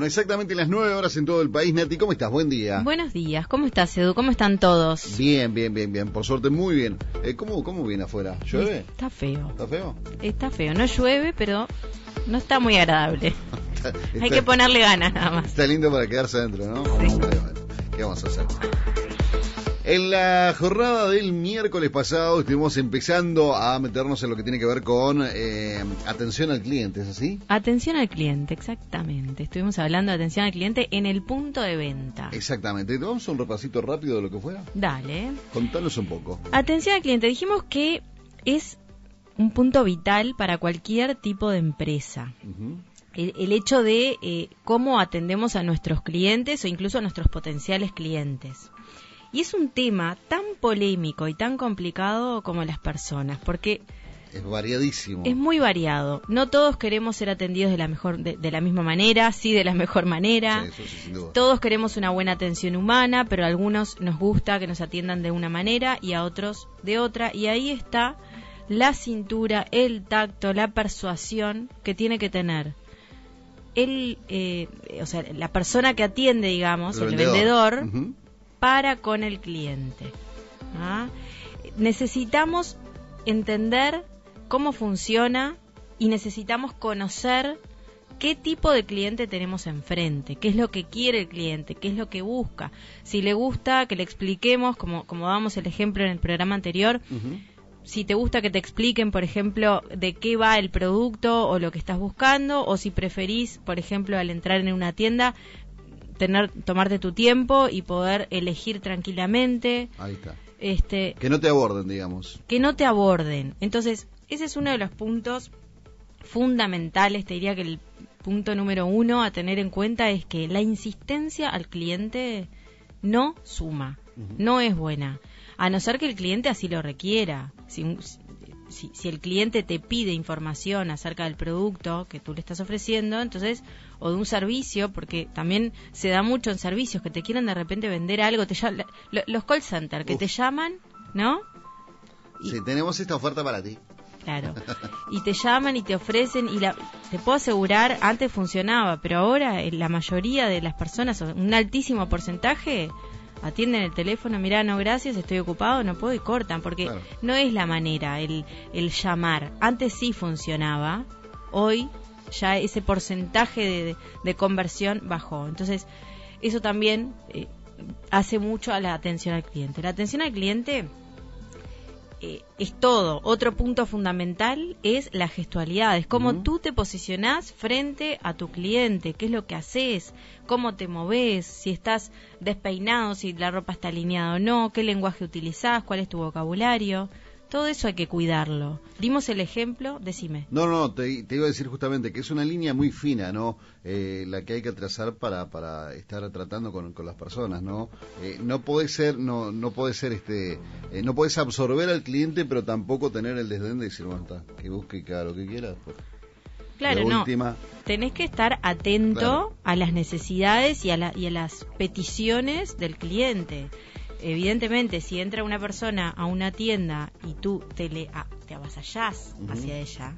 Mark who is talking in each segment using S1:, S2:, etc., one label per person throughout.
S1: Bueno, exactamente las nueve horas en todo el país. Nati, ¿cómo estás? Buen día.
S2: Buenos días, ¿cómo estás, Edu? ¿Cómo están todos?
S1: Bien, bien, bien, bien. Por suerte, muy bien. Eh, ¿cómo, ¿Cómo viene afuera? ¿Llueve?
S2: Está feo.
S1: ¿Está feo?
S2: Está feo. No llueve, pero no está muy agradable.
S1: Está-
S2: Hay que ponerle ganas nada más.
S1: Está lindo para quedarse adentro, ¿no?
S2: Sí.
S1: ¿Qué vamos a hacer? En la jornada del miércoles pasado estuvimos empezando a meternos en lo que tiene que ver con eh, atención al cliente, ¿es así?
S2: Atención al cliente, exactamente. Estuvimos hablando de atención al cliente en el punto de venta.
S1: Exactamente. ¿Te vamos a un repasito rápido de lo que fue?
S2: Dale.
S1: Contanos un poco.
S2: Atención al cliente. Dijimos que es un punto vital para cualquier tipo de empresa. El, el hecho de eh, cómo atendemos a nuestros clientes o incluso a nuestros potenciales clientes. Y es un tema tan polémico y tan complicado como las personas, porque
S1: Es variadísimo.
S2: es muy variado. No todos queremos ser atendidos de la mejor, de, de la misma manera, sí de la mejor manera.
S1: Sí, eso sí, sin duda.
S2: Todos queremos una buena atención humana, pero a algunos nos gusta que nos atiendan de una manera y a otros de otra. Y ahí está la cintura, el tacto, la persuasión que tiene que tener el, eh, o sea, la persona que atiende, digamos, el, vendedor. Para con el cliente. ¿ah? Necesitamos entender cómo funciona y necesitamos conocer qué tipo de cliente tenemos enfrente, qué es lo que quiere el cliente, qué es lo que busca. Si le gusta que le expliquemos, como, como damos el ejemplo en el programa anterior, si te gusta que te expliquen, por ejemplo, de qué va el producto o lo que estás buscando, o si preferís, por ejemplo, al entrar en una tienda, tener, tomarte tu tiempo y poder elegir tranquilamente,
S1: Ahí está.
S2: este,
S1: Que no te aborden, digamos.
S2: que no te aborden. Entonces, ese es uno de los puntos fundamentales, te diría que el punto número uno a tener en cuenta es que la insistencia al cliente no suma, no es buena, a no ser que el cliente así lo requiera. Si, si, si el cliente te pide información acerca del producto que tú le estás ofreciendo, entonces, o de un servicio, porque también se da mucho en servicios que te quieren de repente vender algo, te ll- lo- los call center que
S1: Uf.
S2: te llaman, ¿no? Y-
S1: Sí, tenemos esta oferta para ti.
S2: Claro. Y te llaman y te ofrecen y la, te puedo asegurar, antes funcionaba, pero ahora eh, la mayoría de las personas, un altísimo porcentaje, atienden el teléfono, mira, no gracias, estoy ocupado, no puedo y cortan, porque
S1: Claro.
S2: no es la manera el, el llamar. Antes sí funcionaba, hoy ya ese porcentaje de, de conversión bajó. Entonces, eso también eh, hace mucho a la atención al cliente. La atención al cliente eh, es todo. Otro punto fundamental es la gestualidad, es cómo tú te posicionás frente a tu cliente, qué es lo que haces, cómo te moves, si estás despeinado, si la ropa está alineada o no, qué lenguaje utilizás, cuál es tu vocabulario. Todo eso hay que cuidarlo. Dimos el ejemplo, decime.
S1: No, no, te, te iba a decir justamente que es una línea muy fina, ¿no? Eh, la que hay que trazar para, para estar tratando con, con las personas, ¿no? Eh, no puede ser, no, no puede ser, este, eh, no puedes absorber al cliente, pero tampoco tener el desdén de decir, bueno, está, que busque haga lo que quiera. pues.
S2: Claro, no.
S1: última,
S2: Tenés que estar atento
S1: Claro.
S2: a las necesidades y a, la- y a las peticiones del cliente. Evidentemente, si entra una persona a una tienda y tú te, le, a- te avasallás hacia ella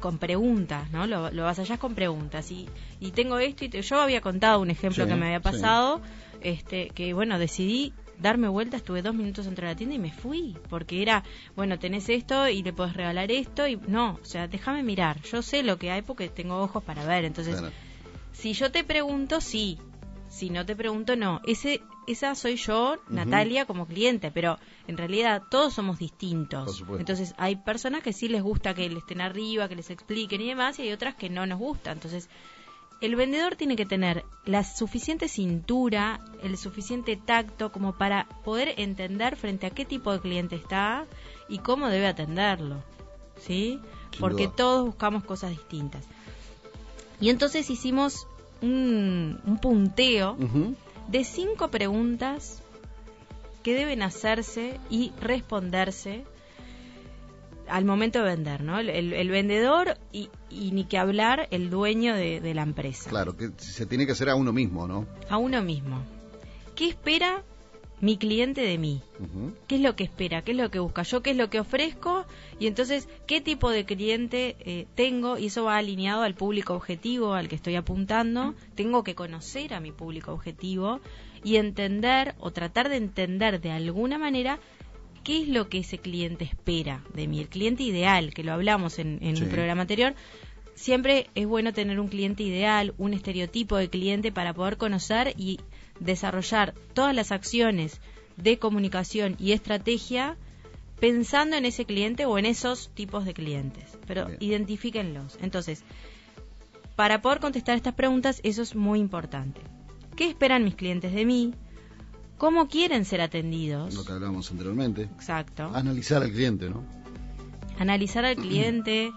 S2: con preguntas, ¿no? Lo, lo avasallás con preguntas. Y, y tengo esto y te- yo había contado un ejemplo
S1: Sí,
S2: que me había
S1: sí.
S2: pasado, este, que bueno, decidí darme vuelta, estuve dos minutos dentro de la tienda y me fui, porque era, bueno, tenés esto y le podés regalar esto y no, o sea, déjame mirar, yo sé lo que hay porque tengo ojos para ver, entonces
S1: claro.
S2: si yo te pregunto, sí. Si no te pregunto, no. Ese, esa soy yo, Natalia, como cliente, pero en realidad todos somos distintos. Entonces hay personas que sí les gusta que le estén arriba, que les expliquen y demás, y hay otras que no nos gusta. Entonces el vendedor tiene que tener la suficiente cintura, el suficiente tacto como para poder entender frente a qué tipo de cliente está y cómo debe atenderlo. ¿Sí? Porque todos buscamos cosas distintas. Y entonces hicimos un, un punteo de cinco preguntas que deben hacerse y responderse al momento de vender, ¿no? El, el- el vendedor y, y ni que hablar el dueño de, de la empresa.
S1: Claro, que se tiene que hacer a uno mismo, ¿no?
S2: A uno mismo. ¿Qué espera mi cliente de mí.
S1: Ujú.
S2: ¿Qué es lo que espera? ¿Qué es lo que busca? Yo qué es lo que ofrezco y entonces qué tipo de cliente eh, tengo y eso va alineado al público objetivo al que estoy apuntando. Tengo que conocer a mi público objetivo y entender o tratar de entender de alguna manera qué es lo que ese cliente espera de mí. El cliente ideal, que lo hablamos en, en
S1: Sí.
S2: un programa anterior, siempre es bueno tener un cliente ideal, un estereotipo de cliente para poder conocer y desarrollar todas las acciones de comunicación y estrategia pensando en ese cliente o en esos tipos de clientes. Pero
S1: Bien.
S2: identifíquenlos. Entonces, para poder contestar estas preguntas, eso es muy importante. ¿Qué esperan mis clientes de mí? ¿Cómo quieren ser atendidos?
S1: Lo que hablábamos anteriormente.
S2: Exacto
S1: Analizar al cliente, ¿no?
S2: analizar al cliente,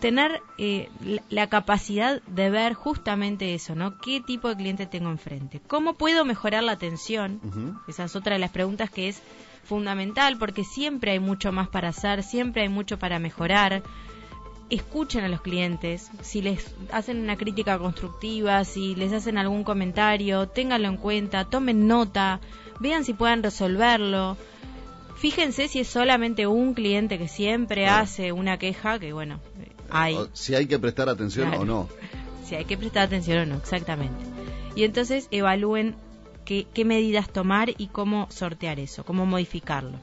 S2: tener eh, la, capacidad de ver justamente eso, ¿no? ¿Qué tipo de cliente tengo enfrente? ¿Cómo puedo mejorar la atención? Esa es otra de las preguntas que es fundamental porque siempre hay mucho más para hacer, siempre hay mucho para mejorar. Escuchen a los clientes, si les hacen una crítica constructiva, si les hacen algún comentario, ténganlo en cuenta, tomen nota, vean si pueden resolverlo. Fíjense si es solamente un cliente que siempre hace una queja, que bueno, hay
S1: O- Si hay que prestar atención
S2: Claro.
S1: o no.
S2: si hay que prestar atención o no, exactamente. Y entonces evalúen qué, qué medidas tomar y cómo sortear eso, cómo modificarlo.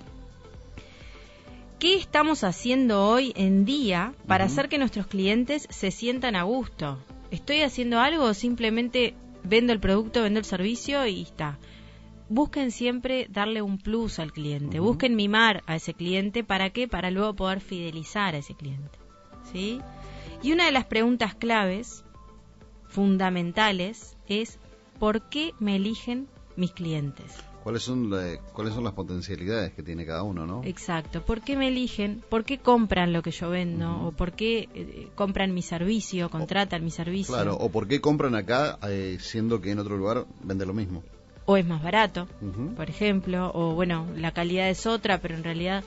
S2: ¿Qué estamos haciendo hoy en día para hacer que nuestros clientes se sientan a gusto? ¿Estoy haciendo algo o simplemente vendo el producto, vendo el servicio y está? Busquen siempre darle un plus al cliente, busquen mimar a ese cliente, ¿para qué? Para luego poder fidelizar a ese cliente. ¿Sí? Y una de las preguntas claves fundamentales es ¿por qué me eligen mis clientes?
S1: ¿Cuáles son, la- ¿Cuáles son las potencialidades que tiene cada uno, no?
S2: Exacto, ¿por qué me eligen? ¿Por qué compran lo que yo vendo? ¿O por qué eh, compran mi servicio, contratan mi servicio?
S1: Claro, o por qué compran acá eh, siendo que en otro lugar vende lo mismo.
S2: O es más barato, por ejemplo, o bueno, la calidad es otra, pero en realidad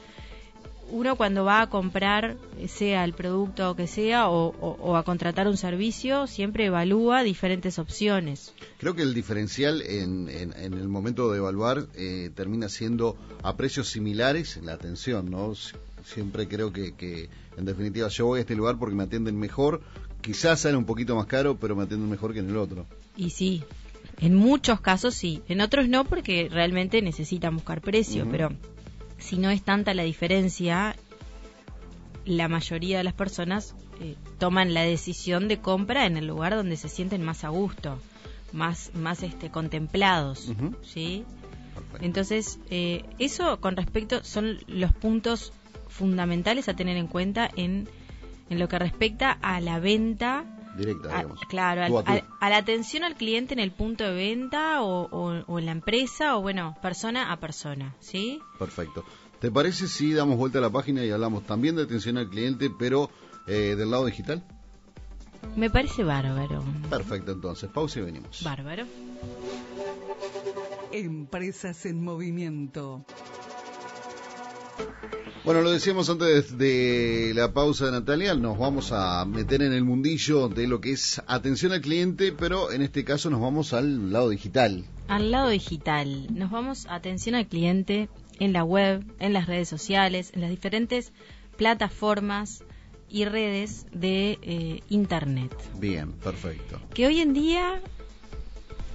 S2: uno cuando va a comprar, eh, sea el producto que sea, o, o- o a contratar un servicio, siempre evalúa diferentes opciones.
S1: Creo que el diferencial en, en- en el momento de evaluar eh, termina siendo a precios similares la atención, ¿no? Siempre creo que, que, en definitiva, yo voy a este lugar porque me atienden mejor. Quizás sale un poquito más caro, pero me atienden mejor que en el otro.
S2: Y sí, en muchos casos sí, en otros no porque realmente necesitan buscar precio, pero si no es tanta la diferencia, la mayoría de las personas eh, toman la decisión de compra en el lugar donde se sienten más a gusto, más, más este, contemplados. ¿sí?
S1: Perfecto.
S2: Entonces, eh, eso con respecto son los puntos fundamentales a tener en cuenta en, en lo que respecta a la venta
S1: Directa,
S2: a-
S1: digamos.
S2: claro, al-
S1: a tú.
S2: al- a la atención al cliente en el punto de venta o, o- o en la empresa o bueno, persona a persona, ¿sí?
S1: Perfecto. ¿Te parece si damos vuelta a la página y hablamos también de atención al cliente, pero eh, del lado digital?
S2: Me parece bárbaro.
S1: Perfecto, entonces. Pausa y venimos.
S2: Bárbaro.
S3: Empresas en movimiento.
S1: Bueno, lo decíamos antes de la pausa, Natalia, nos vamos a meter en el mundillo de lo que es atención al cliente, pero en este caso nos vamos al lado digital.
S2: Al lado digital, nos vamos a atención al cliente en la web, en las redes sociales, en las diferentes plataformas y redes de eh, Internet.
S1: Bien, perfecto.
S2: Que hoy en día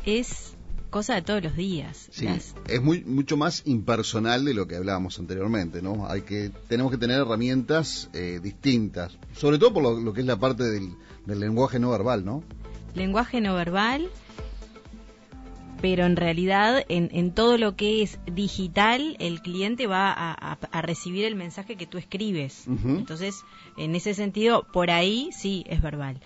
S2: es cosa de todos los días.
S1: Sí,
S2: Las-
S1: es muy mucho más impersonal de lo que hablábamos anteriormente, ¿no? Hay que tenemos que tener herramientas eh, distintas, sobre todo por lo, lo que es la parte del, del lenguaje no verbal, ¿no?
S2: lenguaje no verbal, pero en realidad en, en todo lo que es digital, el cliente va a, a- a recibir el mensaje que tú escribes. Entonces, en ese sentido, por ahí sí es verbal.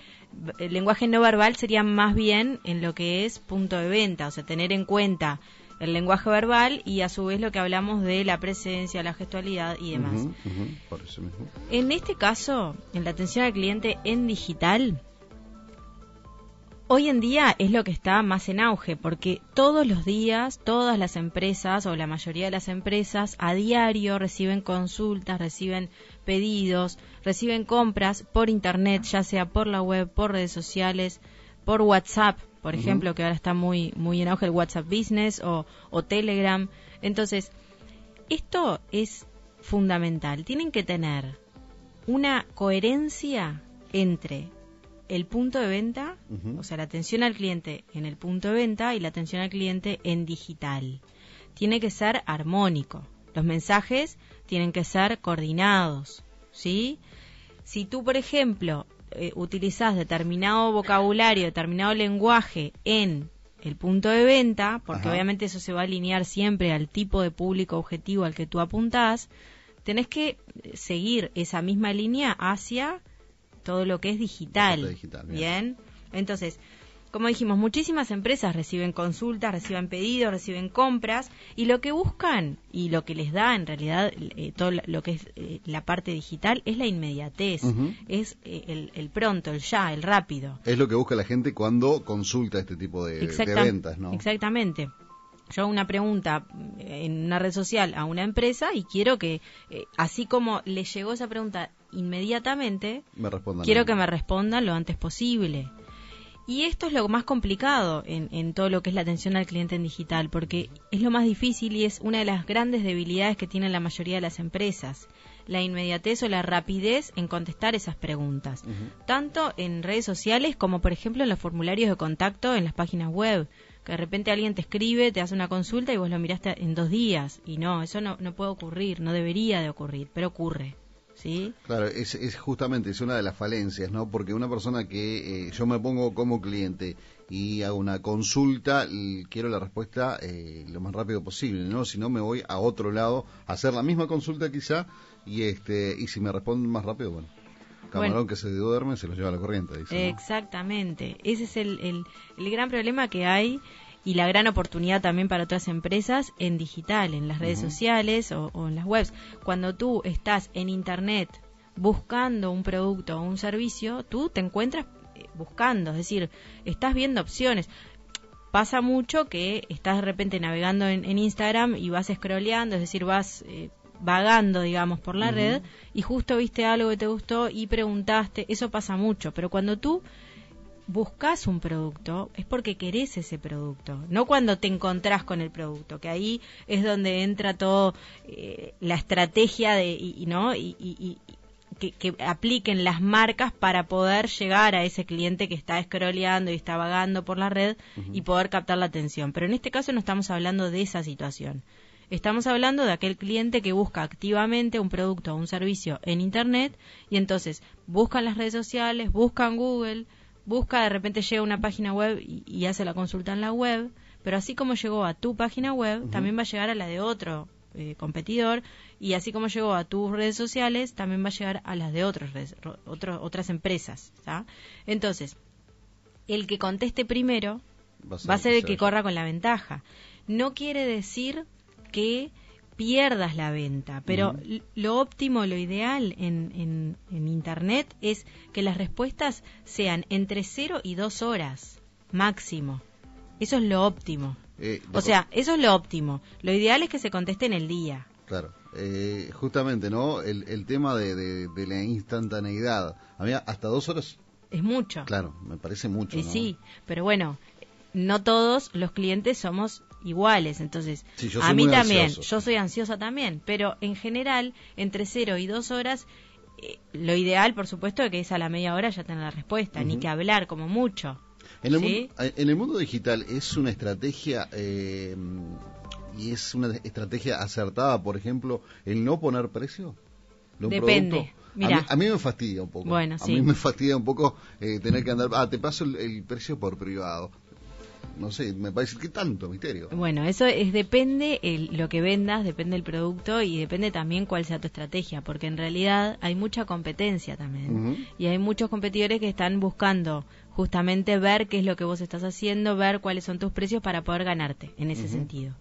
S2: El lenguaje no verbal sería más bien en lo que es punto de venta, o sea, tener en cuenta el lenguaje verbal y a su vez lo que hablamos de la presencia, la gestualidad y demás.
S1: Ujú, ujú, por eso mismo.
S2: En este caso, en la atención al cliente en digital, hoy en día es lo que está más en auge, porque todos los días, todas las empresas o la mayoría de las empresas a diario reciben consultas, reciben pedidos, reciben compras por internet, ya sea por la web, por redes sociales, por WhatsApp, por ejemplo, que ahora está muy, muy en auge el WhatsApp Business o, o Telegram. Entonces, esto es fundamental. Tienen que tener una coherencia entre el punto de venta, o sea, la atención al cliente en el punto de venta y la atención al cliente en digital. Tiene que ser armónico. Los mensajes tienen que ser coordinados, ¿sí? Si tú, por ejemplo, eh, utilizas determinado vocabulario, determinado lenguaje en el punto de venta, porque
S1: Ajá.
S2: obviamente eso se va a alinear siempre al tipo de público objetivo al que tú apuntás, tenés que eh, seguir esa misma línea hacia todo lo que es digital.
S1: Digital, bien.
S2: bien. Entonces, como dijimos, muchísimas empresas reciben consultas, reciben pedidos, reciben compras y lo que buscan y lo que les da en realidad eh, todo lo que es eh, la parte digital es la inmediatez, es eh, el, el pronto, el ya, el rápido.
S1: Es lo que busca la gente cuando consulta este tipo de, ventas, ¿no?
S2: Exactamente. Yo hago una pregunta en una red social a una empresa y quiero que, eh, así como le llegó esa pregunta inmediatamente,
S1: Me
S2: quiero que me respondan lo antes posible. Y esto es lo más complicado en, en todo lo que es la atención al cliente en digital, porque es lo más difícil y es una de las grandes debilidades que tienen la mayoría de las empresas, la inmediatez o la rapidez en contestar esas preguntas, tanto en redes sociales como por ejemplo en los formularios de contacto en las páginas web, que de repente alguien te escribe, te hace una consulta y vos lo miraste en dos días, y no, eso no, no puede ocurrir, no debería de ocurrir, pero ocurre, ¿sí?
S1: Claro, es, es justamente es una de las falencias, ¿no? Porque una persona que eh, yo me pongo como cliente y hago una consulta, y quiero la respuesta eh, lo más rápido posible, ¿no? Si no me voy a otro lado a hacer la misma consulta quizá y este y si me responden más rápido, bueno, camarón
S2: Bueno.
S1: que se duerme se lo lleva a la corriente, dice, ¿no?
S2: Exactamente. Ese es el, el, el gran problema que hay y la gran oportunidad también para otras empresas en digital, en las redes sociales o, o en las webs. Cuando tú estás en Internet buscando un producto o un servicio, tú te encuentras eh, buscando, es decir, estás viendo opciones. Pasa mucho que estás de repente navegando en, en Instagram y vas scrolleando, es decir, vas eh, vagando, digamos, por la red y justo viste algo que te gustó y preguntaste, eso pasa mucho, pero cuando tú buscas un producto es porque querés ese producto, no cuando te encontrás con el producto, que ahí es donde entra todo eh, la estrategia de y, y no y, y- y- que, que apliquen las marcas para poder llegar a ese cliente que está scrolleando y está vagando por la red y poder captar la atención. Pero en este caso no estamos hablando de esa situación. Estamos hablando de aquel cliente que busca activamente un producto o un servicio en Internet y entonces buscan las redes sociales, buscan Google, busca, de repente llega a una página web y, y hace la consulta en la web, pero así como llegó a tu página web, también va a llegar a la de otro eh, competidor y así como llegó a tus redes sociales, también va a llegar a las de otros, redes- otro- otras empresas. Entonces, el que conteste primero va a ser el que corra con la ventaja. No quiere decir que pierdas la venta, pero lo óptimo, lo ideal en, en, en Internet es que las respuestas sean entre 0 y 2 horas máximo. Eso es lo óptimo.
S1: Eh,
S2: O sea, eso es lo óptimo. Lo ideal es que se conteste en el día.
S1: Claro, eh, justamente, ¿no? El, el tema de, de- de la instantaneidad. A mí hasta dos horas,
S2: Es mucho.
S1: claro, me parece mucho.
S2: Y
S1: ¿no?
S2: sí, pero bueno, no todos los clientes somos iguales, entonces
S1: Sí,
S2: a mí también,
S1: ansioso.
S2: yo soy ansiosa también, pero en general entre 0 y 2 horas, eh, lo ideal por supuesto es que es a la media hora ya tener la respuesta, ni que hablar como mucho.
S1: En el,
S2: ¿Sí?
S1: mundo, en el mundo digital es una estrategia eh, y es una estrategia acertada, por ejemplo, el no poner precio. un
S2: Depende.
S1: producto. A
S2: Mirá.
S1: mí, a mí me fastidia un poco.
S2: Bueno,
S1: a
S2: sí.
S1: mí me fastidia un poco eh, tener que andar. Ah, te paso el, el precio por privado. No sé, me parece que tanto misterio.
S2: Bueno, eso es depende el, lo que vendas, depende el producto y depende también cuál sea tu estrategia, porque en realidad hay mucha competencia también y hay muchos competidores que están buscando justamente ver qué es lo que vos estás haciendo, ver cuáles son tus precios para poder ganarte en ese sentido.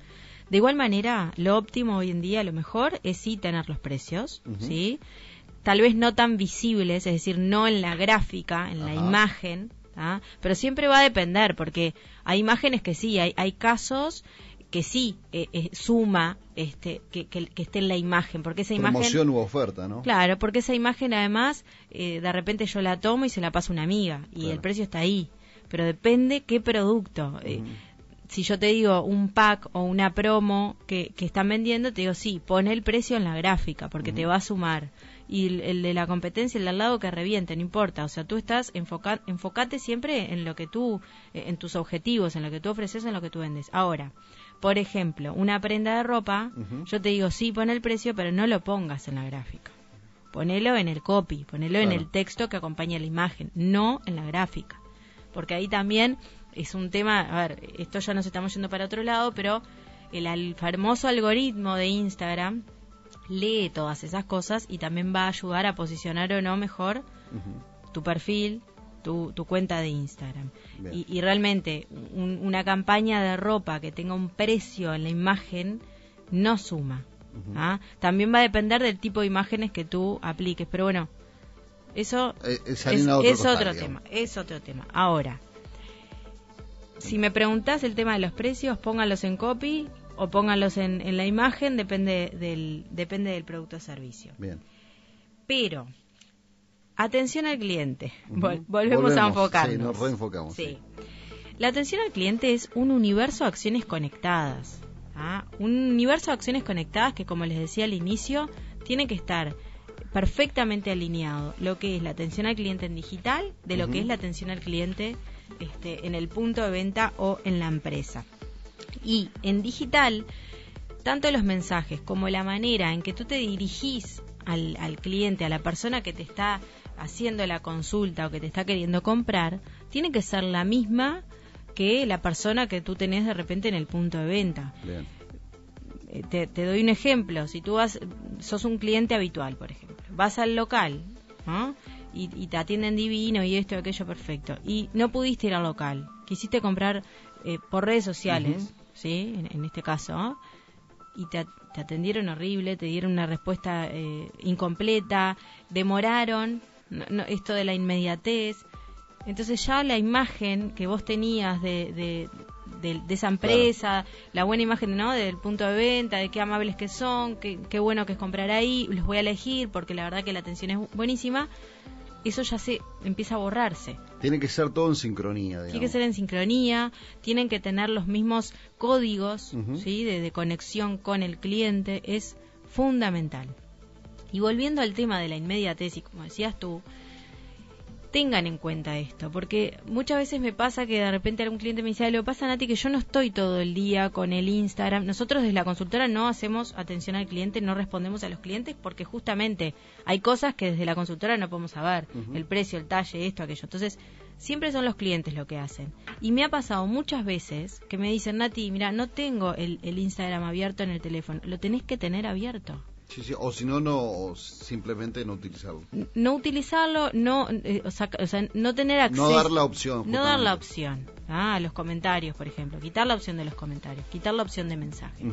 S2: De igual manera, lo óptimo hoy en día, lo mejor es sí tener los precios. ¿sí? Tal vez no tan visibles, es decir, no en la gráfica, en la imagen, pero siempre va a depender, porque hay imágenes que sí, hay, hay casos que sí eh, eh, suma este que, que, que esté en la imagen, porque esa imagen...
S1: Promoción u oferta, ¿no?
S2: Claro, porque esa imagen además, eh, de repente yo la tomo y se la paso a una amiga y
S1: Claro.
S2: el precio está ahí. pero depende qué producto. Eh, si yo te digo un pack o una promo que, que están vendiendo, te digo, sí, pone el precio en la gráfica, porque te va a sumar. Y el, de la competencia, el de al lado que reviente, no importa. O sea, tú estás, enfoca, enfocate siempre en lo que tú, eh, en tus objetivos, en lo que tú ofreces, en lo que tú vendes. Ahora, por ejemplo, una prenda de ropa, yo te digo, sí, pone el precio, pero no lo pongas en la gráfica. Ponelo en el copy, ponelo en el texto que acompaña la imagen, no en la gráfica. Porque ahí también es un tema, a ver, esto ya nos estamos yendo para otro lado, pero el, famoso algoritmo de Instagram lee todas esas cosas y también va a ayudar a posicionar o no mejor tu perfil, tu, cuenta de Instagram. Y, realmente una campaña de ropa que tenga un precio en la imagen no suma. ¿ah? También va a depender del tipo de imágenes que tú apliques, pero bueno, eso
S1: eh, eh, es,
S2: otro tema. Es otro tema. Ahora, si me preguntas el tema de los precios, póngalos en copy o póngalos en, la imagen, depende del, depende del producto o servicio.
S1: Bien.
S2: Pero, atención al cliente. volvemos, a enfocarnos.
S1: Sí, nos reenfocamos.
S2: Sí. La atención al cliente es un universo de acciones conectadas. ¿ah? Un universo de acciones conectadas que, como les decía al inicio, tiene que estar perfectamente alineado lo que es la atención al cliente en digital de lo que es la atención al cliente este, en el punto de venta o en la empresa. Y en digital, tanto los mensajes como la manera en que tú te dirigís al, al cliente, a la persona que te está haciendo la consulta o que te está queriendo comprar, tiene que ser la misma que la persona que tú tenés de repente en el punto de venta. Eh, te, te, doy un ejemplo. Si tú vas, sos un cliente habitual, por ejemplo, vas al local, ¿no? y, te atienden divino y esto y aquello perfecto. Y no pudiste ir al local, quisiste comprar eh, por redes sociales, ¿sí? En, este caso, y te, atendieron horrible, te dieron una respuesta eh, incompleta, demoraron, esto de la inmediatez. Entonces ya la imagen que vos tenías de, de, esa empresa, la buena imagen ¿no? del punto de venta, de qué amables que son, qué, qué bueno que es comprar ahí, los voy a elegir porque la verdad que la atención es buenísima, eso ya se empieza a borrarse.
S1: Tiene que ser todo en sincronía.
S2: Tiene que ser en sincronía, tienen que tener los mismos códigos ¿sí? de, de conexión con el cliente, es fundamental. Y volviendo al tema de la inmediatez, y como decías tú, tengan en cuenta esto, porque muchas veces me pasa que de repente algún cliente me dice, lo pasa Nati que yo no estoy todo el día con el Instagram. Nosotros desde la consultora no hacemos atención al cliente, no respondemos a los clientes porque justamente hay cosas que desde la consultora no podemos saber, el precio, el talle, esto, aquello. Entonces, siempre son los clientes lo que hacen. Y me ha pasado muchas veces que me dicen, Nati, mira, no tengo el, el Instagram abierto en el teléfono, lo tenés que tener abierto.
S1: O si no, no, simplemente no utilizarlo.
S2: No utilizarlo, no, eh, o, sea, no tener acceso.
S1: No dar la opción.
S2: No dar la opción. Ah, a los comentarios, por ejemplo. Quitar la opción de los comentarios. Quitar la opción de mensaje.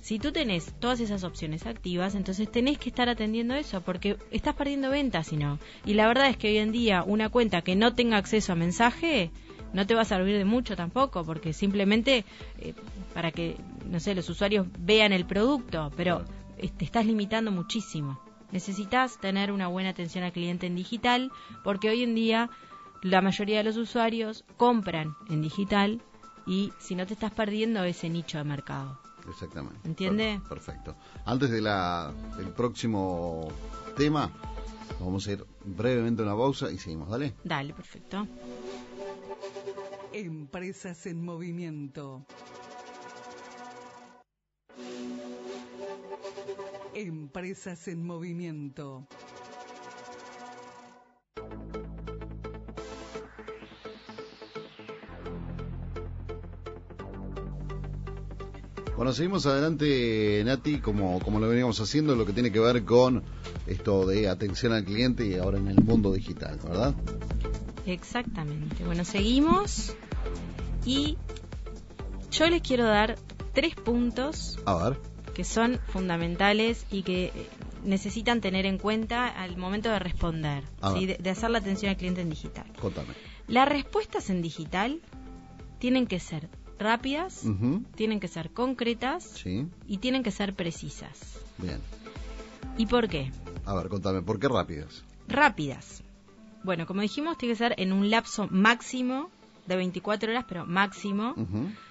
S2: Si tú tenés todas esas opciones activas, entonces tenés que estar atendiendo eso, porque estás perdiendo ventas si no. Y la verdad es que hoy en día una cuenta que no tenga acceso a mensaje no te va a servir de mucho tampoco, porque simplemente eh, para que, no sé, los usuarios vean el producto, pero te estás limitando muchísimo. Necesitas tener una buena atención al cliente en digital porque hoy en día la mayoría de los usuarios compran en digital y si no te estás perdiendo ese nicho de mercado.
S1: Exactamente.
S2: ¿Entiende?
S1: Perfecto. Antes de la, del próximo tema, vamos a ir brevemente a una pausa y seguimos, ¿dale?
S2: Dale, perfecto.
S3: Empresas en movimiento. Empresas en movimiento.
S1: Bueno, seguimos adelante, Nati, como, como lo veníamos haciendo, lo que tiene que ver con esto de atención al cliente y ahora en el mundo digital, ¿verdad?
S2: Exactamente. Bueno, seguimos y yo les quiero dar tres puntos.
S1: A ver
S2: que son fundamentales y que eh, necesitan tener en cuenta al momento de responder, de, hacer la atención al cliente en digital. Las respuestas en digital tienen que ser rápidas, tienen que ser concretas y tienen que ser precisas.
S1: Bien.
S2: ¿Y por qué?
S1: A ver, contame, ¿por qué rápidas?
S2: Rápidas. Bueno, como dijimos, tiene que ser en un lapso máximo de 24 horas, pero máximo,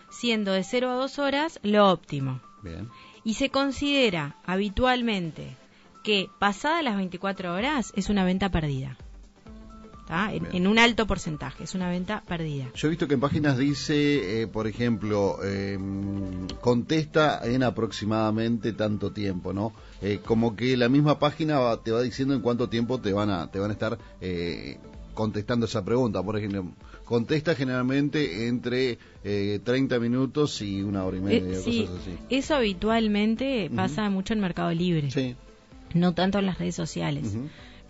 S2: siendo de 0 a 2 horas lo óptimo.
S1: Bien.
S2: Y se considera habitualmente que pasada las 24 horas es una venta perdida. En, en un alto porcentaje, es una venta perdida.
S1: Yo he visto que en páginas dice, eh, por ejemplo, eh, contesta en aproximadamente tanto tiempo, ¿no? Eh, como que la misma página va- te va diciendo en cuánto tiempo te van a, te van a estar eh, contestando esa pregunta. Por ejemplo, contesta generalmente entre eh, 30 minutos y una hora y media,
S2: Eh, sí,
S1: cosas así.
S2: eso habitualmente pasa mucho en Mercado Libre,
S1: Sí.
S2: no tanto en las redes sociales.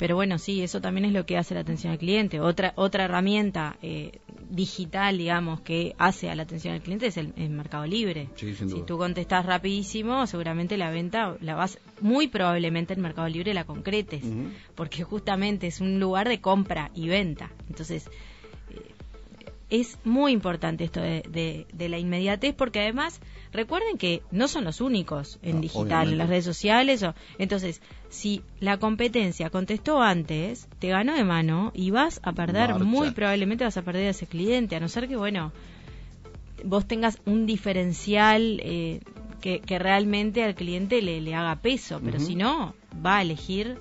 S2: Pero bueno, sí, eso también es lo que hace la atención al cliente. Otra otra herramienta eh, digital, digamos, que hace a la atención al cliente es el, el Mercado Libre.
S1: Sí, sin
S2: si tú contestás rapidísimo, seguramente la venta la vas muy probablemente en Mercado Libre la concretes, porque justamente es un lugar de compra y venta. Entonces, es muy importante esto de, de- de la inmediatez porque además recuerden que no son los únicos en
S1: No,
S2: digital,
S1: obviamente.
S2: en las redes sociales. O, entonces, si la competencia contestó antes, te ganó de mano y vas a perder,
S1: Marcha.
S2: muy probablemente vas a perder a ese cliente, a no ser que, bueno, vos tengas un diferencial eh, que, que realmente al cliente le, le haga peso, pero si no, va a elegir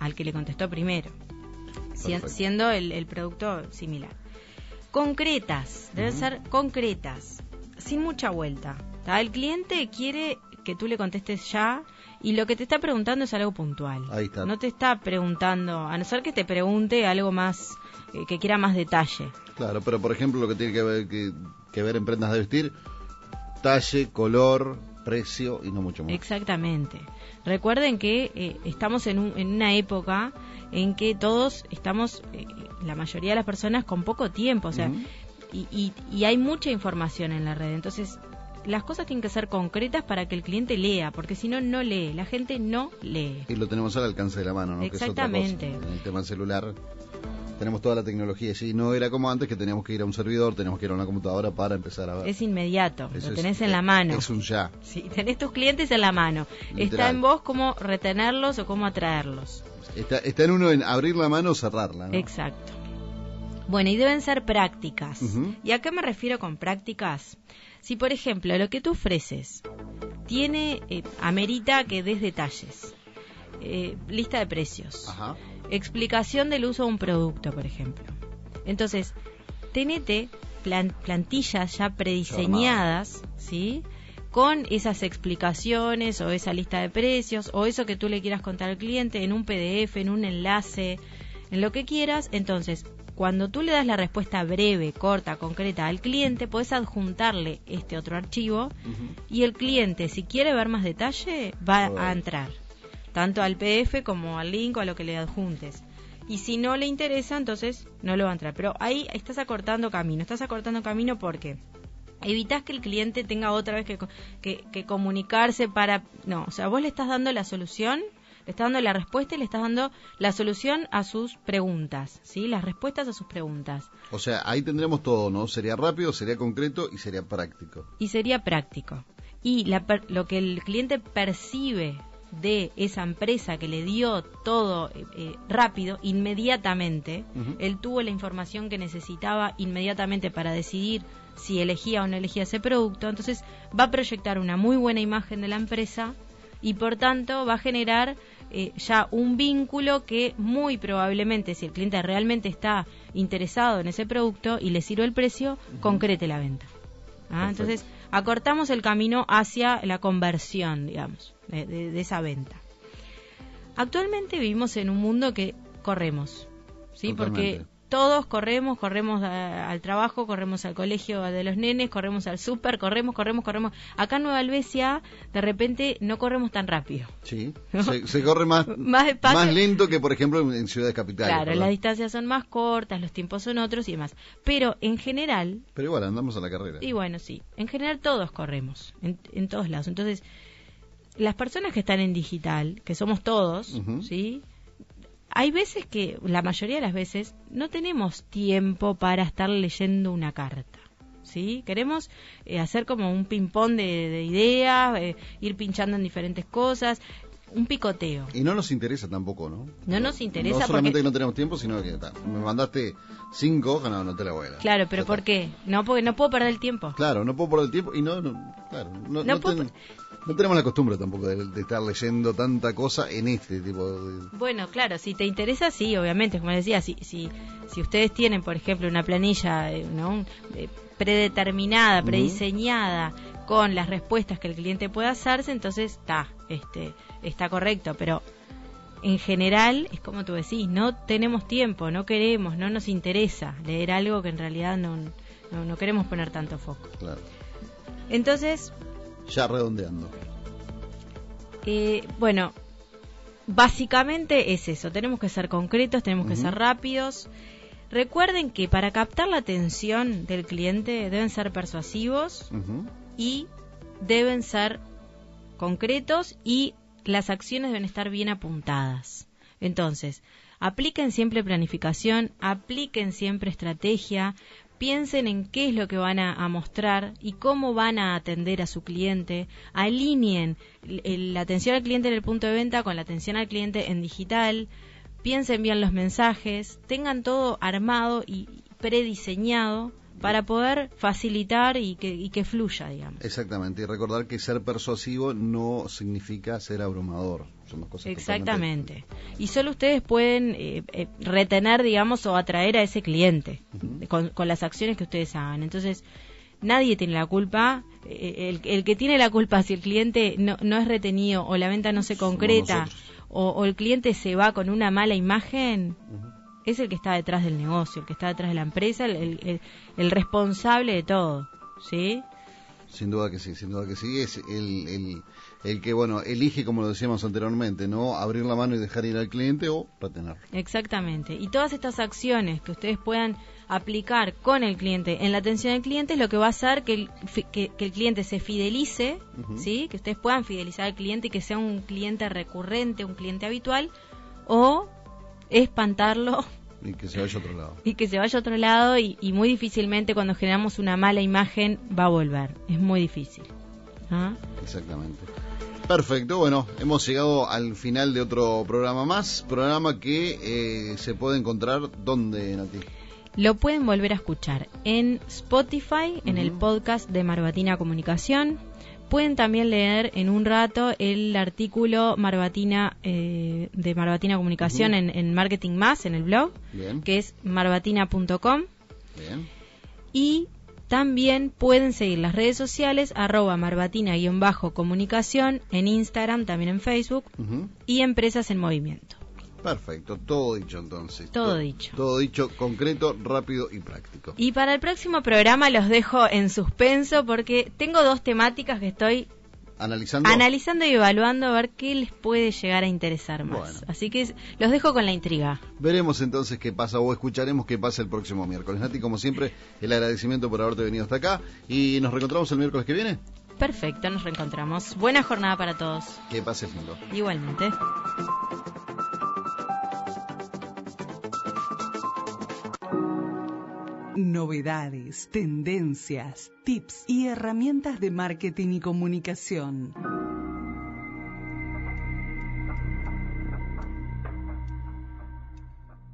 S2: al que le contestó primero, si- siendo el, el producto similar. Concretas, deben ser concretas, sin mucha vuelta. ¿tá? El cliente quiere que tú le contestes ya y lo que te está preguntando es algo puntual.
S1: Ahí está.
S2: No te está preguntando, a no ser que te pregunte algo más, eh, que quiera más detalle.
S1: Claro, pero por ejemplo lo que tiene que ver, que, que ver en prendas de vestir, talle, color, precio y no mucho más.
S2: Exactamente. Recuerden que eh, estamos en, un- en una época en que todos estamos, eh, la mayoría de las personas, con poco tiempo, o sea, y, y- y hay mucha información en la red. Entonces, las cosas tienen que ser concretas para que el cliente lea, porque si no, no lee. La gente no lee.
S1: Y lo tenemos al alcance de la mano, ¿no? Que es otra cosa.
S2: Exactamente.
S1: En el tema celular tenemos toda la tecnología allí. No era como antes que teníamos que ir a un servidor, teníamos que ir a una computadora para empezar a ver.
S2: Es inmediato,
S1: Eso
S2: lo
S1: es-
S2: tenés en la mano.
S1: Es un ya.
S2: Sí, tenés tus clientes en la mano. Está en vos cómo retenerlos o cómo atraerlos.
S1: Está, está en uno en abrir la mano o cerrarla, ¿no?
S2: Exacto. Bueno, y deben ser prácticas. ¿Y a qué me refiero con prácticas? Si, por ejemplo, lo que tú ofreces tiene, eh, amerita que des detalles, eh, lista de precios,
S1: Ajá.
S2: Explicación del uso de un producto, por ejemplo. Entonces, tenete plan- plantillas ya prediseñadas, ¿sí? Con esas explicaciones o esa lista de precios o eso que tú le quieras contar al cliente en un PDF, en un enlace, en lo que quieras. Entonces, cuando tú le das la respuesta breve, corta, concreta al cliente, puedes adjuntarle este otro archivo y el cliente, si quiere ver más detalle, va a entrar, tanto al PDF como al link o a lo que le adjuntes. Y si no le interesa, entonces no lo va a entrar. Pero ahí estás acortando camino. Estás acortando camino porque evitas que el cliente tenga otra vez que, que, que comunicarse para... No, o sea, vos le estás dando la solución, le estás dando la respuesta y le estás dando la solución a sus preguntas, ¿sí? Las respuestas a sus preguntas.
S1: O sea, ahí tendremos todo, ¿no? Sería rápido, sería concreto y sería práctico.
S2: y sería práctico. Y la lo que el cliente percibe de esa empresa que le dio todo eh, eh, rápido, inmediatamente, él tuvo la información que necesitaba inmediatamente para decidir si elegía o no elegía ese producto, entonces va a proyectar una muy buena imagen de la empresa y por tanto va a generar eh, ya un vínculo que muy probablemente, si el cliente realmente está interesado en ese producto y le sirve el precio, concrete la venta. Ah, entonces, acortamos el camino hacia la conversión, digamos, de, de- de esa venta. Actualmente vivimos en un mundo que corremos, ¿sí? Porque todos corremos, corremos a- al trabajo, corremos al colegio de los nenes, corremos al súper, corremos, corremos, corremos. Acá en Nueva Albesia, de repente, no corremos tan rápido.
S1: Sí. Se, se corre más,
S2: Más
S1: más lento que, por ejemplo, en, en ciudades capitales.
S2: Claro,
S1: ¿verdad?
S2: las distancias son más cortas, los tiempos son otros y demás. Pero en general,
S1: Pero igual, andamos a la carrera.
S2: Y bueno, sí. En general todos corremos, en, en todos lados. Entonces, las personas que están en digital, que somos todos. ¿sí? Hay veces que, la mayoría de las veces, no tenemos tiempo para estar leyendo una carta. ¿Sí? Queremos eh, hacer como un ping-pong de, de ideas, eh, ir pinchando en diferentes cosas. un picoteo.
S1: Y no nos interesa tampoco, ¿no?
S2: No nos interesa
S1: No solamente
S2: porque-
S1: que no tenemos tiempo, sino que ta, me mandaste cinco hojas, no, no te la voy a dar.
S2: Claro, pero
S1: Ya
S2: ¿por
S1: está.
S2: qué? No, porque no puedo perder el tiempo.
S1: Claro, no puedo perder el tiempo y no, no claro, no,
S2: No
S1: no
S2: puedo-
S1: ten- no tenemos la costumbre tampoco de, de estar leyendo tanta cosa en este tipo de...
S2: Bueno, claro, si te interesa, sí, obviamente, como decía, si, si, si ustedes tienen, por ejemplo, una planilla eh, ¿no? Eh, predeterminada, prediseñada, con las respuestas que el cliente pueda hacerse, entonces está, este, está correcto, pero en general, es como tú decís, no tenemos tiempo, no queremos, no nos interesa leer algo que en realidad no, no, no queremos poner tanto foco.
S1: Claro.
S2: Entonces,
S1: Ya redondeando.
S2: Eh, bueno, básicamente es eso. Tenemos que ser concretos, tenemos que ser rápidos. Recuerden que para captar la atención del cliente deben ser persuasivos y deben ser concretos y las acciones deben estar bien apuntadas. Entonces, apliquen siempre planificación, apliquen siempre estrategia, piensen en qué es lo que van a, mostrar y cómo van a atender a su cliente, alineen la atención al cliente en el punto de venta con la atención al cliente en digital, piensen bien los mensajes, tengan todo armado y prediseñado para poder facilitar y que, y que fluya, digamos.
S1: Exactamente, y recordar que ser persuasivo no significa ser abrumador. Son dos cosas
S2: Exactamente. Y solo ustedes pueden eh, eh, retener, digamos, o atraer a ese cliente con, con las acciones que ustedes hagan. Entonces, nadie tiene la culpa. Eh, el, el que tiene la culpa si el cliente no, no es retenido o la venta no se concreta o, o el cliente se va con una mala imagen. Es el que está detrás del negocio, el que está detrás de la empresa, el, el- el- el responsable de todo. ¿Sí?
S1: Sin duda que sí, sin duda que sí. Es el, el, el que, bueno, elige, como lo decíamos anteriormente, ¿no? Abrir la mano y dejar ir al cliente o retenerlo.
S2: Exactamente. Y todas estas acciones que ustedes puedan aplicar con el cliente en la atención al cliente es lo que va a hacer que el, que, que el cliente se fidelice. ¿sí? Que ustedes puedan fidelizar al cliente y que sea un cliente recurrente, un cliente habitual, o espantarlo
S1: Y que se vaya a otro lado.
S2: y que se vaya a otro lado y, y muy difícilmente cuando generamos una mala imagen va a volver. Es muy difícil. ¿Ah?
S1: Exactamente. Perfecto, bueno, hemos llegado al final de otro programa más, programa que eh, se puede encontrar donde, Nati.
S2: Lo pueden volver a escuchar en Spotify, en el podcast de Marbatina Comunicación. Pueden también leer en un rato el artículo Marbatina eh, de Marbatina Comunicación en, en Marketing Más, en el blog,
S1: Bien,
S2: que es marbatina.com. Y también pueden seguir las redes sociales arroba marbatina-comunicación en Instagram, también en Facebook y Empresas en Movimiento.
S1: Perfecto, todo dicho entonces.
S2: Todo
S1: To-
S2: dicho.
S1: Todo dicho, concreto, rápido y práctico.
S2: Y para el próximo programa los dejo en suspenso porque tengo dos temáticas que estoy
S1: Analizando.
S2: analizando y evaluando a ver qué les puede llegar a interesar más.
S1: Bueno.
S2: Así que los dejo con la intriga.
S1: Veremos entonces qué pasa o escucharemos qué pasa el próximo miércoles. Nati, como siempre, el agradecimiento por haberte venido hasta acá y nos reencontramos el miércoles que viene.
S2: Perfecto, nos reencontramos. Buena jornada para todos.
S1: Que pase lindo.
S2: Igualmente.
S3: Novedades, tendencias, tips y herramientas de marketing y comunicación.